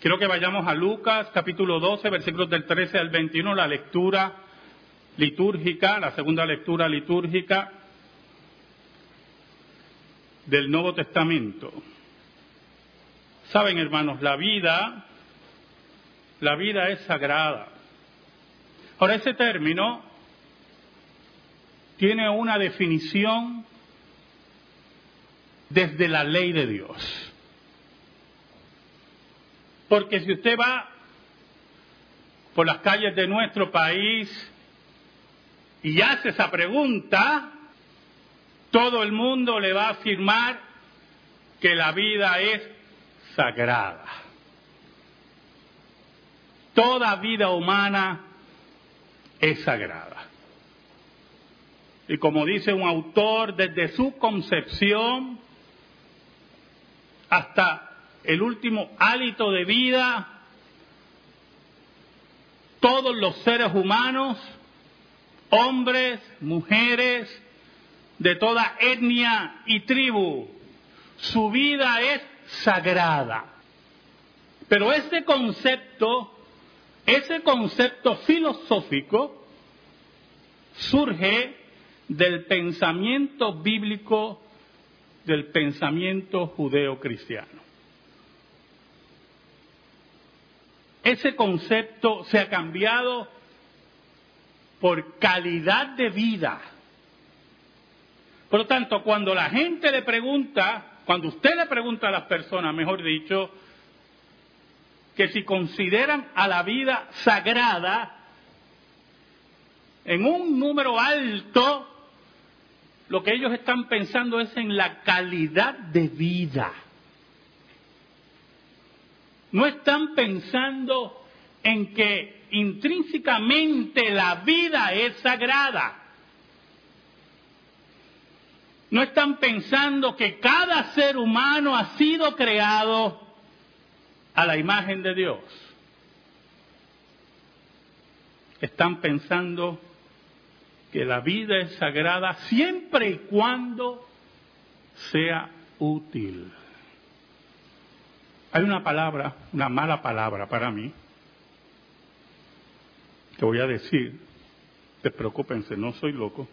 Quiero que vayamos a Lucas capítulo 12, versículos del 13 al 21, la lectura litúrgica, la segunda lectura litúrgica del Nuevo Testamento. Saben, hermanos, la vida, la vida es sagrada. Ahora, ese término tiene una definición desde la ley de Dios. Porque si usted va por las calles de nuestro país y hace esa pregunta, todo el mundo le va a afirmar que la vida es sagrada. Toda vida humana es sagrada. Y como dice un autor, desde su concepción hasta el último hálito de vida, todos los seres humanos, hombres, mujeres, de toda etnia y tribu, su vida es sagrada. Pero ese concepto, ese concepto filosófico, surge del pensamiento bíblico, del pensamiento judeo-cristiano. Ese concepto se ha cambiado por calidad de vida. Por lo tanto, cuando la gente le pregunta, cuando usted le pregunta a las personas, mejor dicho, que si consideran a la vida sagrada, en un número alto lo que ellos están pensando es en la calidad de vida. No están pensando en que intrínsecamente la vida es sagrada. No están pensando que cada ser humano ha sido creado a la imagen de Dios. Están pensando que la vida es sagrada siempre y cuando sea útil. Hay una palabra, una mala palabra para mí, que voy a decir, despreocúpense, no soy loco,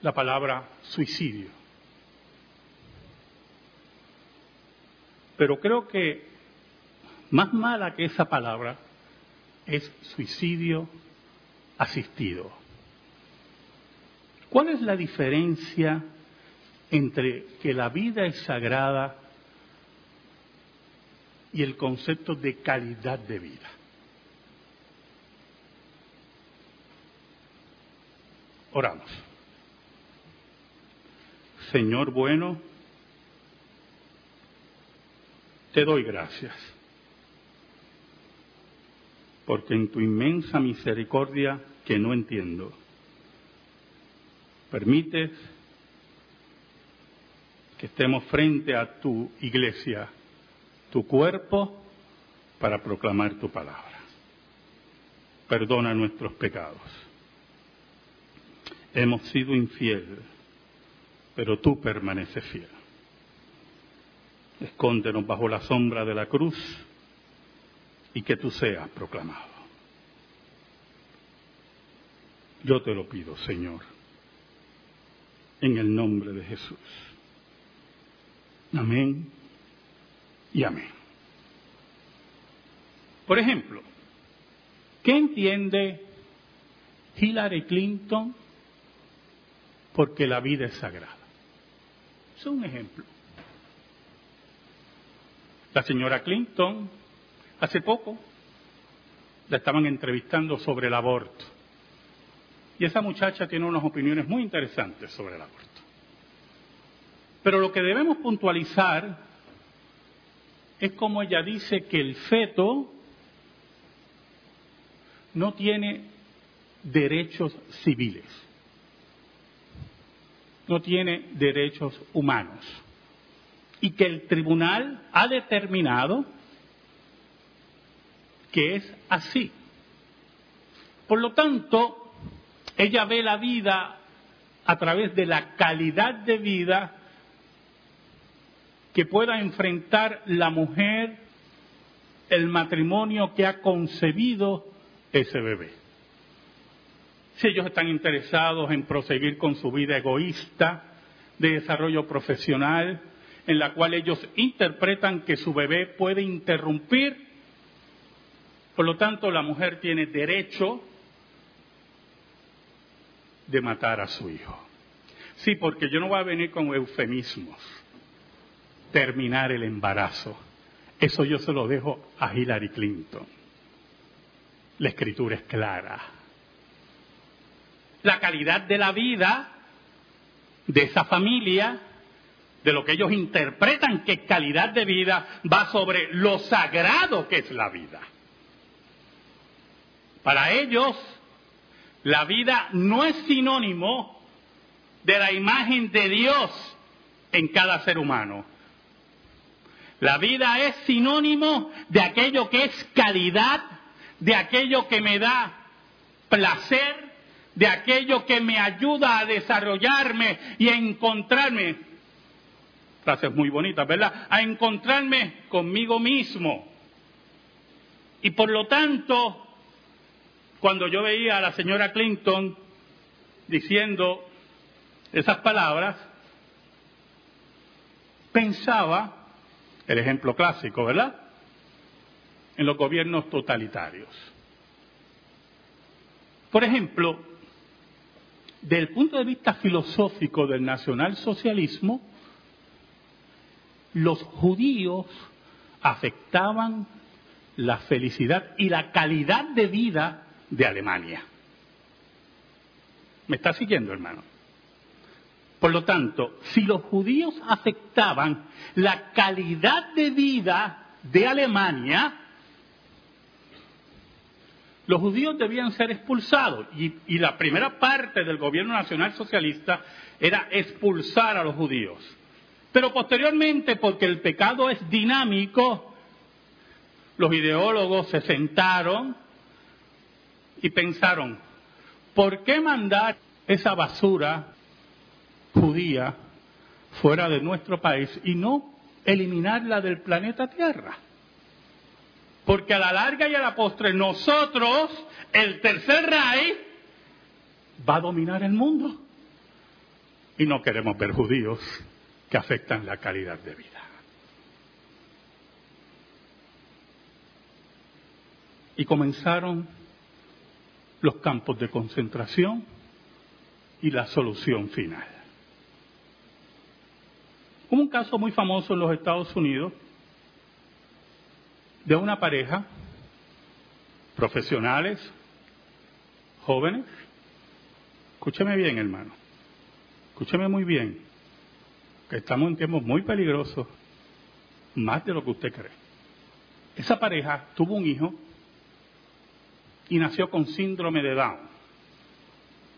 la palabra suicidio. Pero creo que más mala que esa palabra es suicidio asistido. ¿Cuál es la diferencia entre que la vida es sagrada y el concepto de calidad de vida? Oramos. Señor bueno, te doy gracias, porque en tu inmensa misericordia que no entiendo, permites que estemos frente a tu iglesia, tu cuerpo, para proclamar tu palabra. Perdona nuestros pecados. Hemos sido infieles, pero tú permaneces fiel. Escóndenos bajo la sombra de la cruz y que tú seas proclamado. Yo te lo pido, Señor en el nombre de Jesús. Amén y amén. Por ejemplo, ¿qué entiende Hillary Clinton porque la vida es sagrada? Es un ejemplo. La señora Clinton, hace poco, la estaban entrevistando sobre el aborto. Y esa muchacha tiene unas opiniones muy interesantes sobre el aborto. Pero lo que debemos puntualizar es como ella dice que el feto no tiene derechos civiles, no tiene derechos humanos, y que el tribunal ha determinado que es así. Por lo tanto, ella ve la vida a través de la calidad de vida que pueda enfrentar la mujer el matrimonio que ha concebido ese bebé. Si ellos están interesados en proseguir con su vida egoísta de desarrollo profesional, en la cual ellos interpretan que su bebé puede interrumpir, por lo tanto la mujer tiene derecho de matar a su hijo. Sí, porque yo no voy a venir con eufemismos. Terminar el embarazo. Eso yo se lo dejo a Hillary Clinton. La escritura es clara. La calidad de la vida de esa familia, de lo que ellos interpretan que calidad de vida, va sobre lo sagrado que es la vida. Para ellos, la vida no es sinónimo de la imagen de Dios en cada ser humano. La vida es sinónimo de aquello que es calidad, de aquello que me da placer, de aquello que me ayuda a desarrollarme y a encontrarme, frases muy bonitas, ¿verdad? A encontrarme conmigo mismo. Y por lo tanto, cuando yo veía a la señora Clinton diciendo esas palabras, pensaba, el ejemplo clásico, ¿verdad? En los gobiernos totalitarios. Por ejemplo, del punto de vista filosófico del nacionalsocialismo, los judíos afectaban la felicidad y la calidad de vida de Alemania. ¿Me está siguiendo, hermano? Por lo tanto, si los judíos afectaban la calidad de vida de Alemania, los judíos debían ser expulsados. Y, la primera parte del gobierno nacional socialista era expulsar a los judíos. Pero posteriormente, porque el pecado es dinámico, los ideólogos se sentaron y pensaron, ¿por qué mandar esa basura judía fuera de nuestro país y no eliminarla del planeta Tierra. Porque a la larga y a la postre nosotros, el tercer rey, va a dominar el mundo. Y no queremos ver judíos que afectan la calidad de vida. Y comenzaron los campos de concentración y la solución final. Hubo un caso muy famoso en los Estados Unidos de una pareja, profesionales, jóvenes. Escúcheme bien, hermano. Escúcheme muy bien, que estamos en tiempos muy peligrosos, más de lo que usted cree. Esa pareja tuvo un hijo y nació con síndrome de Down.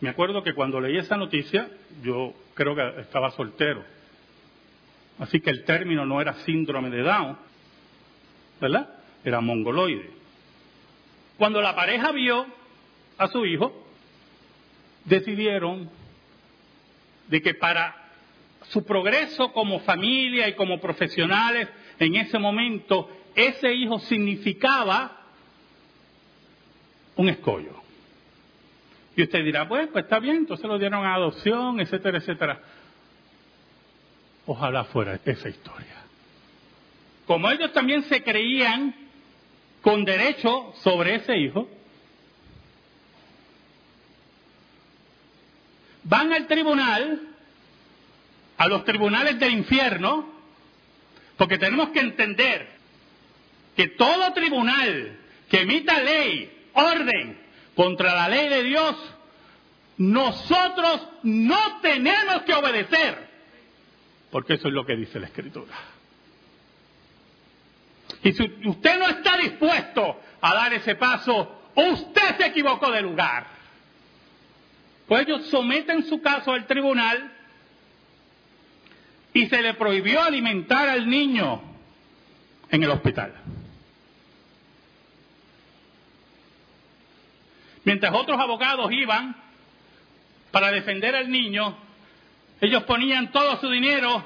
Me acuerdo que cuando leí esa noticia, yo creo que estaba soltero. Así que el término no era síndrome de Down, ¿verdad? Era mongoloide. Cuando la pareja vio a su hijo, decidieron de que para su progreso como familia y como profesionales en ese momento, ese hijo significaba un escollo. Y usted dirá, pues, pues está bien, entonces lo dieron a adopción, etcétera, etcétera. Ojalá fuera esa historia. Como ellos también se creían con derecho sobre ese hijo, van al tribunal, a los tribunales del infierno, porque tenemos que entender que todo tribunal que emita ley, orden contra la ley de Dios, nosotros no tenemos que obedecer porque eso es lo que dice la Escritura. Y si usted no está dispuesto a dar ese paso, usted se equivocó de lugar. Pues ellos someten su caso al tribunal y se le prohibió alimentar al niño en el hospital. Mientras otros abogados iban para defender al niño, ellos ponían todo su dinero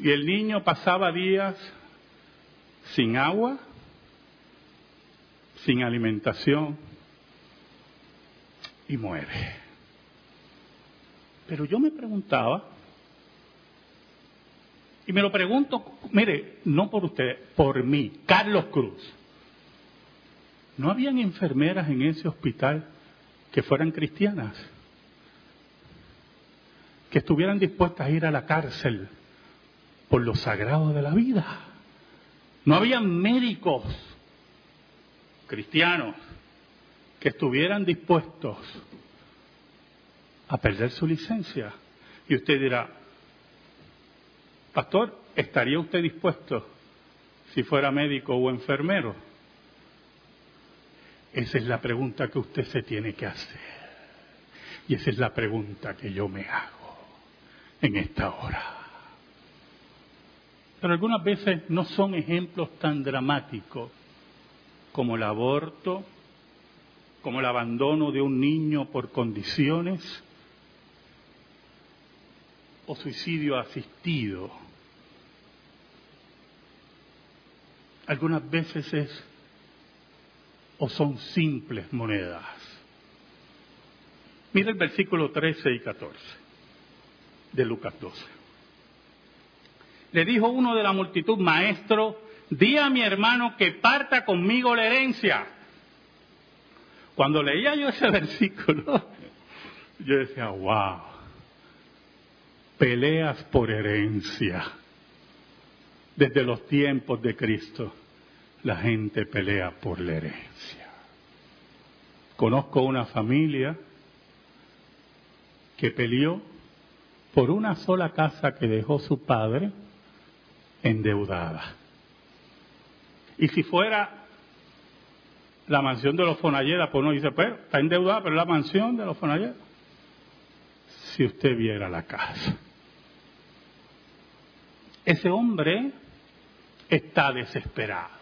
y el niño pasaba días sin agua, sin alimentación y muere. Pero yo me preguntaba, y me lo pregunto, mire, no por usted, por mí, Carlos Cruz. ¿No habían enfermeras en ese hospital que fueran cristianas? Que estuvieran dispuestas a ir a la cárcel por lo sagrado de la vida. No habían médicos cristianos que estuvieran dispuestos a perder su licencia. Y usted dirá, pastor, ¿estaría usted dispuesto si fuera médico o enfermero? Esa es la pregunta que usted se tiene que hacer. Y esa es la pregunta que yo me hago en esta hora. Pero algunas veces no son ejemplos tan dramáticos como el aborto, como el abandono de un niño por condiciones o suicidio asistido. Algunas veces es o son simples monedas. Mira el versículo 13 y 14 de Lucas 12. Le dijo uno de la multitud, maestro, di a mi hermano que parta conmigo la herencia. Cuando leía yo ese versículo, yo decía, wow, peleas por herencia. Desde los tiempos de Cristo, la gente pelea por la herencia. Conozco una familia que peleó por una sola casa que dejó su padre endeudada. Y si fuera la mansión de los Fonalleda, pues uno dice, pues está endeudada, pero la mansión de los Fonalleda. Si usted viera la casa. Ese hombre está desesperado.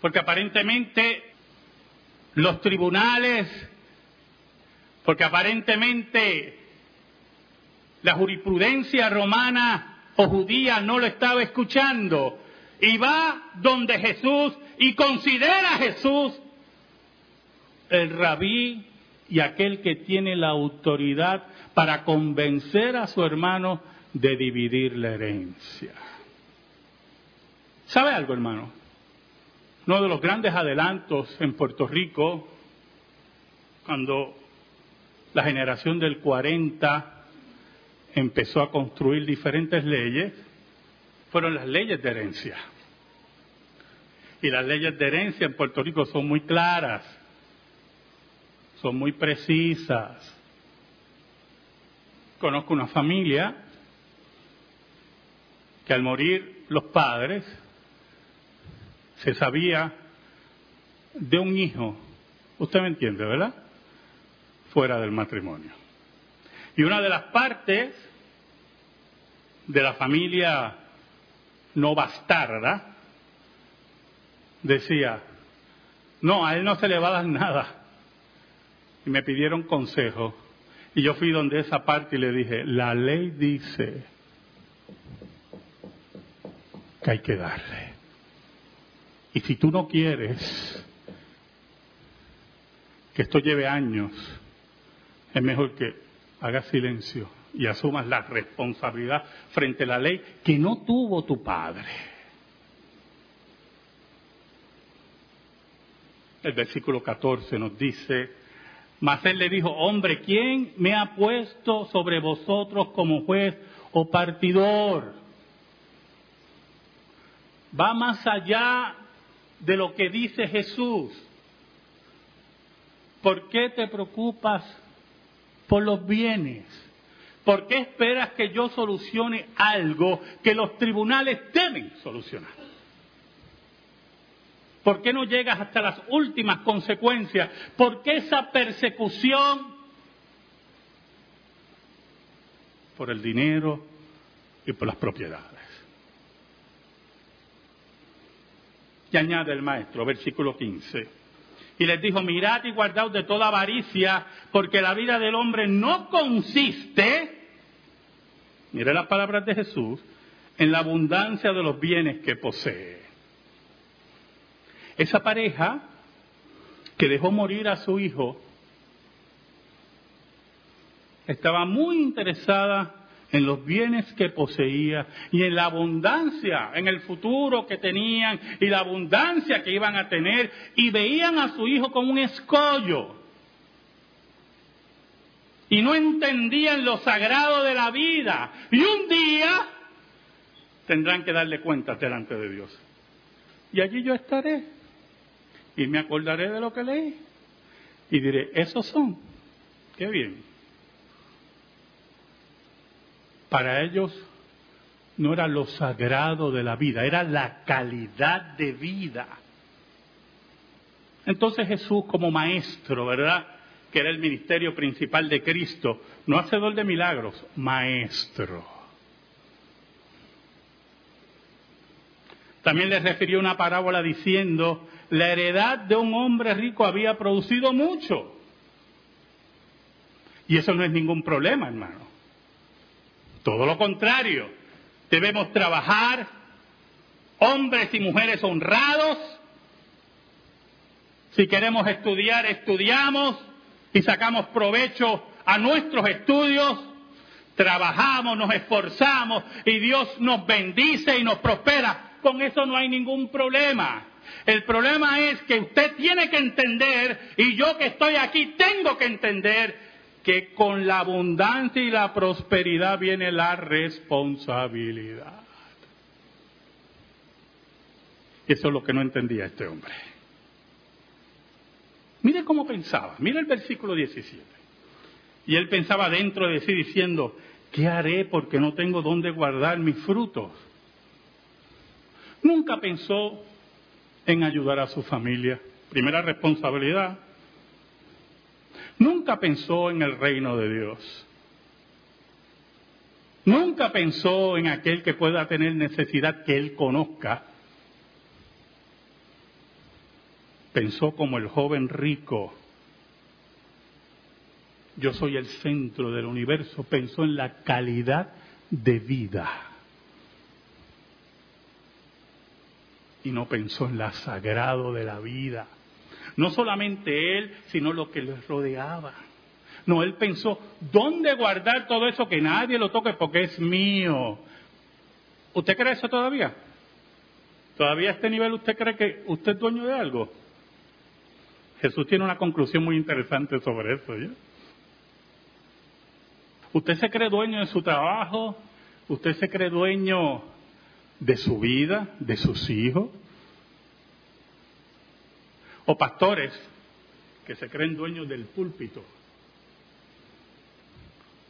Porque aparentemente los tribunales, porque aparentemente la jurisprudencia romana o judía no lo estaba escuchando, y va donde Jesús y considera a Jesús el rabí y aquel que tiene la autoridad para convencer a su hermano de dividir la herencia. ¿Sabe algo, hermano? Uno de los grandes adelantos en Puerto Rico, cuando la generación del 40 empezó a construir diferentes leyes, fueron las leyes de herencia. Y las leyes de herencia en Puerto Rico son muy claras, son muy precisas. Conozco una familia que al morir los padres se sabía de un hijo, usted me entiende, ¿verdad? Fuera del matrimonio. Y una de las partes de la familia no bastarda decía, no, a él no se le va a dar nada. Y me pidieron consejo. Y yo fui donde esa parte y le dije, la ley dice que hay que darle. Y si tú no quieres que esto lleve años, es mejor que hagas silencio y asumas la responsabilidad frente a la ley que no tuvo tu padre. El versículo 14 nos dice, mas él le dijo, hombre, ¿quién me ha puesto sobre vosotros como juez o partidor? Va más allá de lo que dice Jesús. ¿Por qué te preocupas por los bienes? ¿Por qué esperas que yo solucione algo que los tribunales deben solucionar? ¿Por qué no llegas hasta las últimas consecuencias? ¿Por qué esa persecución por el dinero y por las propiedades? Y añade el maestro, versículo 15. Y les dijo, mirad y guardaos de toda avaricia, porque la vida del hombre no consiste, mire las palabras de Jesús, en la abundancia de los bienes que posee. Esa pareja que dejó morir a su hijo estaba muy interesada en los bienes que poseía y en la abundancia, en el futuro que tenían y la abundancia que iban a tener y veían a su hijo como un escollo. Y no entendían lo sagrado de la vida. Y un día tendrán que darle cuentas delante de Dios. Y allí yo estaré. Y me acordaré de lo que leí. Y diré, esos son, qué bien. Para ellos no era lo sagrado de la vida, era la calidad de vida. Entonces Jesús como maestro, ¿verdad? Que era el ministerio principal de Cristo, no hacedor de milagros, maestro. También les refirió una parábola diciendo, la heredad de un hombre rico había producido mucho. Y eso no es ningún problema, hermano. Todo lo contrario, debemos trabajar, hombres y mujeres honrados. Si queremos estudiar, estudiamos y sacamos provecho a nuestros estudios. Trabajamos, nos esforzamos y Dios nos bendice y nos prospera. Con eso no hay ningún problema. El problema es que usted tiene que entender, y yo que estoy aquí tengo que entender, que con la abundancia y la prosperidad viene la responsabilidad. Eso es lo que no entendía este hombre. Mire cómo pensaba, mire el versículo 17. Y él pensaba dentro de sí diciendo, ¿qué haré porque no tengo dónde guardar mis frutos? Nunca pensó en ayudar a su familia. Primera responsabilidad, Nunca pensó en el reino de Dios. Nunca pensó en aquel que pueda tener necesidad que él conozca. Pensó como el joven rico. Yo soy el centro del universo. Pensó en la calidad de vida. Y no pensó en la sagrado de la vida. No solamente él, sino lo que le rodeaba. No, él pensó, ¿dónde guardar todo eso que nadie lo toque porque es mío? ¿Usted cree eso todavía? ¿Todavía a este nivel usted cree que usted es dueño de algo? Jesús tiene una conclusión muy interesante sobre eso. ¿Usted se cree dueño de su trabajo? ¿Usted se cree dueño de su vida, de sus hijos? O pastores que se creen dueños del púlpito.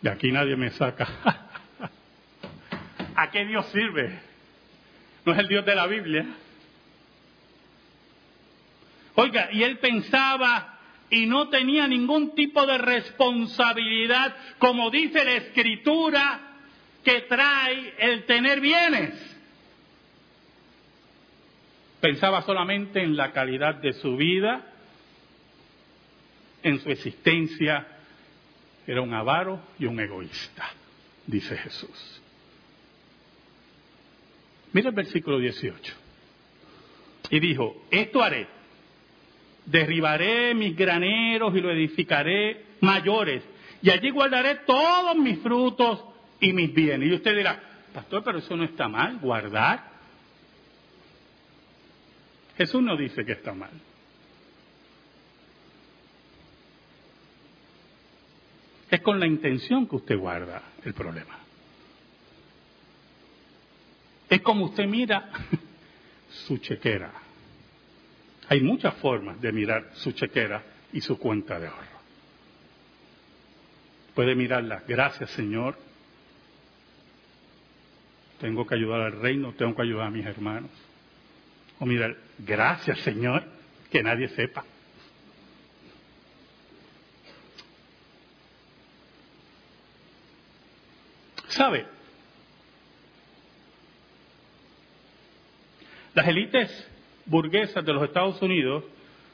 De aquí nadie me saca. ¿A qué Dios sirve? No es el Dios de la Biblia. Oiga, y él pensaba y no tenía ningún tipo de responsabilidad, como dice la escritura, que trae el tener bienes pensaba solamente en la calidad de su vida, en su existencia. Era un avaro y un egoísta, dice Jesús. Mira el versículo 18. Y dijo, esto haré. Derribaré mis graneros y lo edificaré mayores. Y allí guardaré todos mis frutos y mis bienes. Y usted dirá, pastor, pero eso no está mal, guardar. Jesús no dice que está mal. Es con la intención que usted guarda el problema. Es como usted mira su chequera. Hay muchas formas de mirar su chequera y su cuenta de ahorro. Puede mirarla, gracias Señor, tengo que ayudar al reino, tengo que ayudar a mis hermanos. O mirar, gracias Señor, que nadie sepa. ¿Sabe? Las élites burguesas de los Estados Unidos,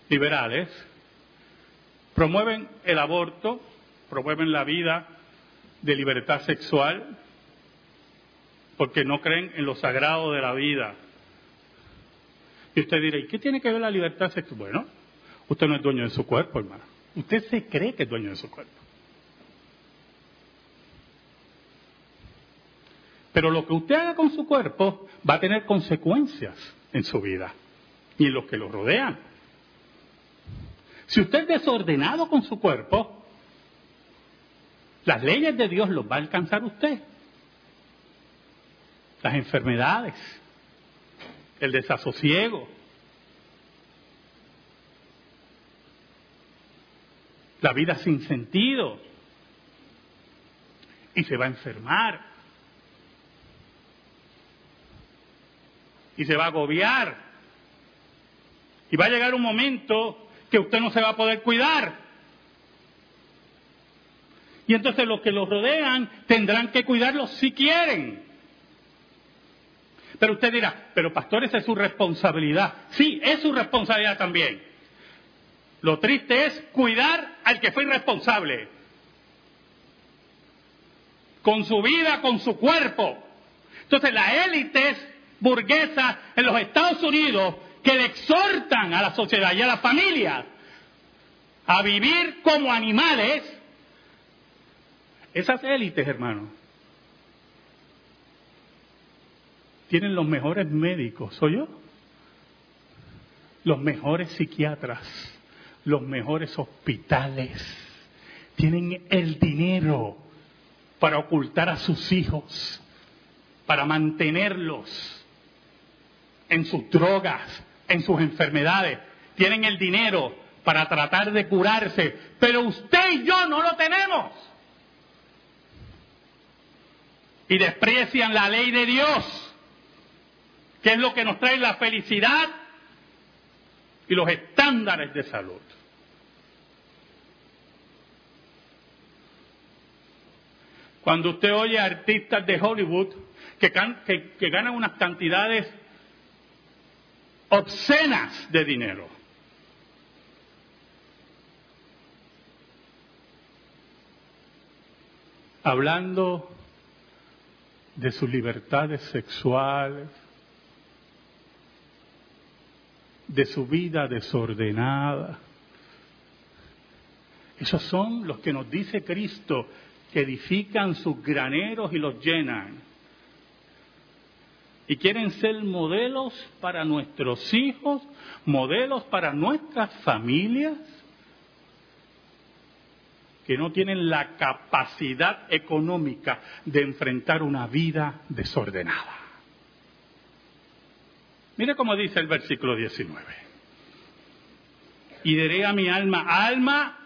liberales, promueven el aborto, promueven la vida de libertad sexual, porque no creen en lo sagrado de la vida, Y usted dirá, ¿y qué tiene que ver la libertad sexual? Bueno, usted no es dueño de su cuerpo, hermano. Usted se cree que es dueño de su cuerpo. Pero lo que usted haga con su cuerpo va a tener consecuencias en su vida y en los que lo rodean. Si usted es desordenado con su cuerpo, las leyes de Dios los va a alcanzar usted. Las enfermedades, el desasosiego, la vida sin sentido, y se va a enfermar. y se va a agobiar. Y va a llegar un momento que usted no se va a poder cuidar. Y entonces los que los rodean tendrán que cuidarlos si quieren. Pero usted dirá, pero pastor, esa es su responsabilidad. Sí, es su responsabilidad también. Lo triste es cuidar al que fue irresponsable. Con su vida, con su cuerpo. Entonces las élites burguesas en los Estados Unidos que le exhortan a la sociedad y a las familias a vivir como animales, esas élites, hermanos, tienen los mejores médicos, ¿soy yo? Los mejores psiquiatras, los mejores hospitales, tienen el dinero para ocultar a sus hijos, para mantenerlos en sus drogas, en sus enfermedades, tienen el dinero para tratar de curarse, pero usted y yo no lo tenemos. Y desprecian la ley de Dios, que es lo que nos trae la felicidad y los estándares de salud. Cuando usted oye a artistas de Hollywood que, que ganan unas cantidades obscenas de dinero. Hablando de sus libertades sexuales, de su vida desordenada. Esos son los que nos dice Cristo, que edifican sus graneros y los llenan y quieren ser modelos para nuestros hijos, modelos para nuestras familias, que no tienen la capacidad económica de enfrentar una vida desordenada. Mire cómo dice el versículo 19. Y diré a mi alma, alma,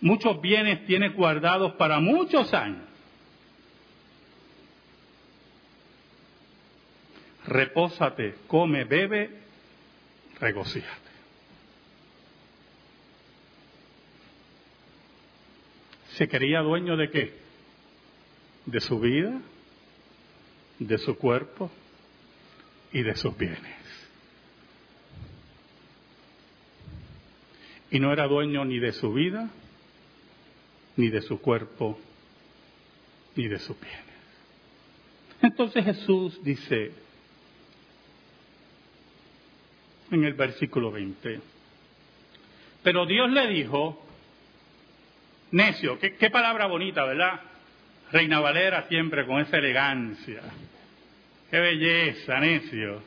muchos bienes tiene guardados para muchos años. Repósate, come, bebe, regocíjate. ¿Se quería dueño de qué? De su vida, de su cuerpo y de sus bienes. Y no era dueño ni de su vida, ni de su cuerpo, ni de su piel. Entonces Jesús dice en el versículo 20, pero Dios le dijo, necio, qué palabra bonita, ¿verdad? Reina Valera siempre con esa elegancia. Qué belleza, necio.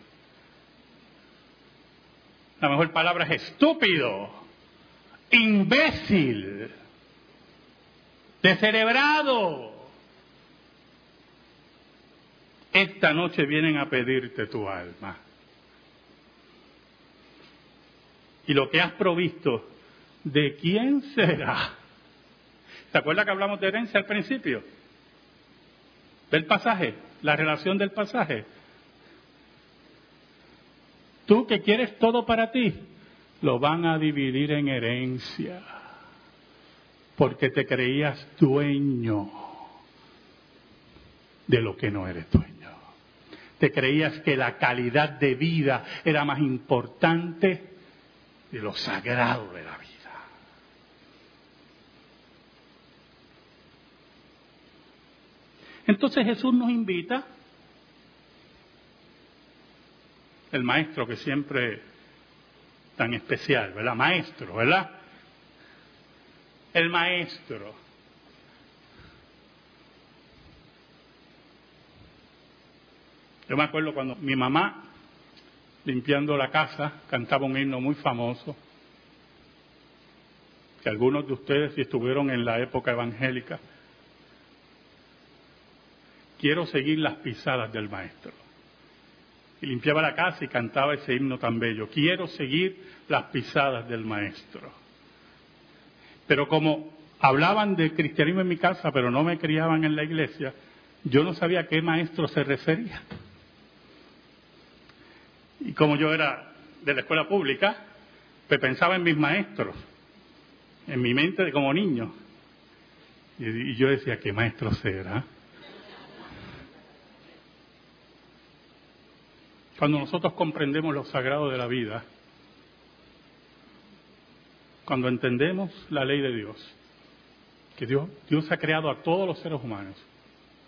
La mejor palabra es estúpido, imbécil descerebrado. Esta noche vienen a pedirte tu alma. Y lo que has provisto, ¿de quién será? ¿Se acuerda que hablamos de herencia al principio? Del pasaje, la relación del pasaje. Tú que quieres todo para ti, lo van a dividir en herencia porque te creías dueño de lo que no eres dueño. Te creías que la calidad de vida era más importante de lo sagrado de la vida. Entonces Jesús nos invita, el maestro que siempre tan especial, ¿verdad? Maestro, ¿verdad? El maestro. Yo me acuerdo cuando mi mamá, limpiando la casa, cantaba un himno muy famoso, que algunos de ustedes, si estuvieron en la época evangélica, quiero seguir las pisadas del maestro. Y limpiaba la casa y cantaba ese himno tan bello. Quiero seguir las pisadas del maestro. Pero como hablaban de cristianismo en mi casa, pero no me criaban en la iglesia, yo no sabía a qué maestro se refería. Y como yo era de la escuela pública, pues pensaba en mis maestros, en mi mente como niño. Y yo decía, ¿qué maestro será? Cuando nosotros comprendemos lo sagrado de la vida, cuando entendemos la ley de Dios, que Dios, Dios ha creado a todos los seres humanos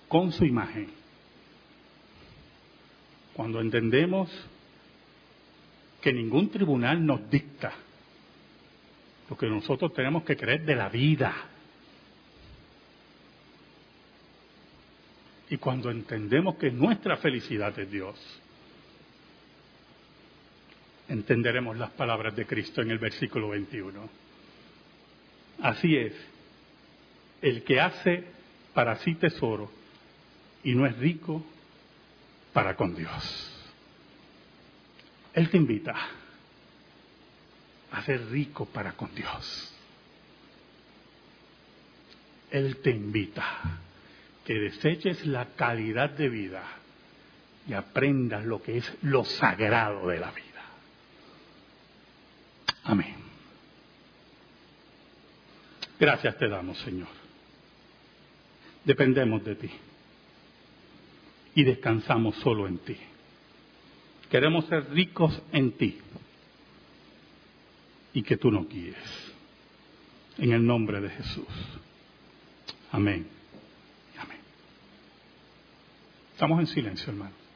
con su imagen, cuando entendemos que ningún tribunal nos dicta lo que nosotros tenemos que creer de la vida, y cuando entendemos que nuestra felicidad es Dios, entenderemos las palabras de Cristo en el versículo 21. Así es, el que hace para sí tesoro y no es rico para con Dios. Él te invita a ser rico para con Dios. Él te invita que deseches la calidad de vida y aprendas lo que es lo sagrado de la vida. Amén. Gracias te damos, Señor. Dependemos de ti y descansamos solo en ti. Queremos ser ricos en ti y que tú nos guíes. En el nombre de Jesús. Amén. Amén. Estamos en silencio, hermano.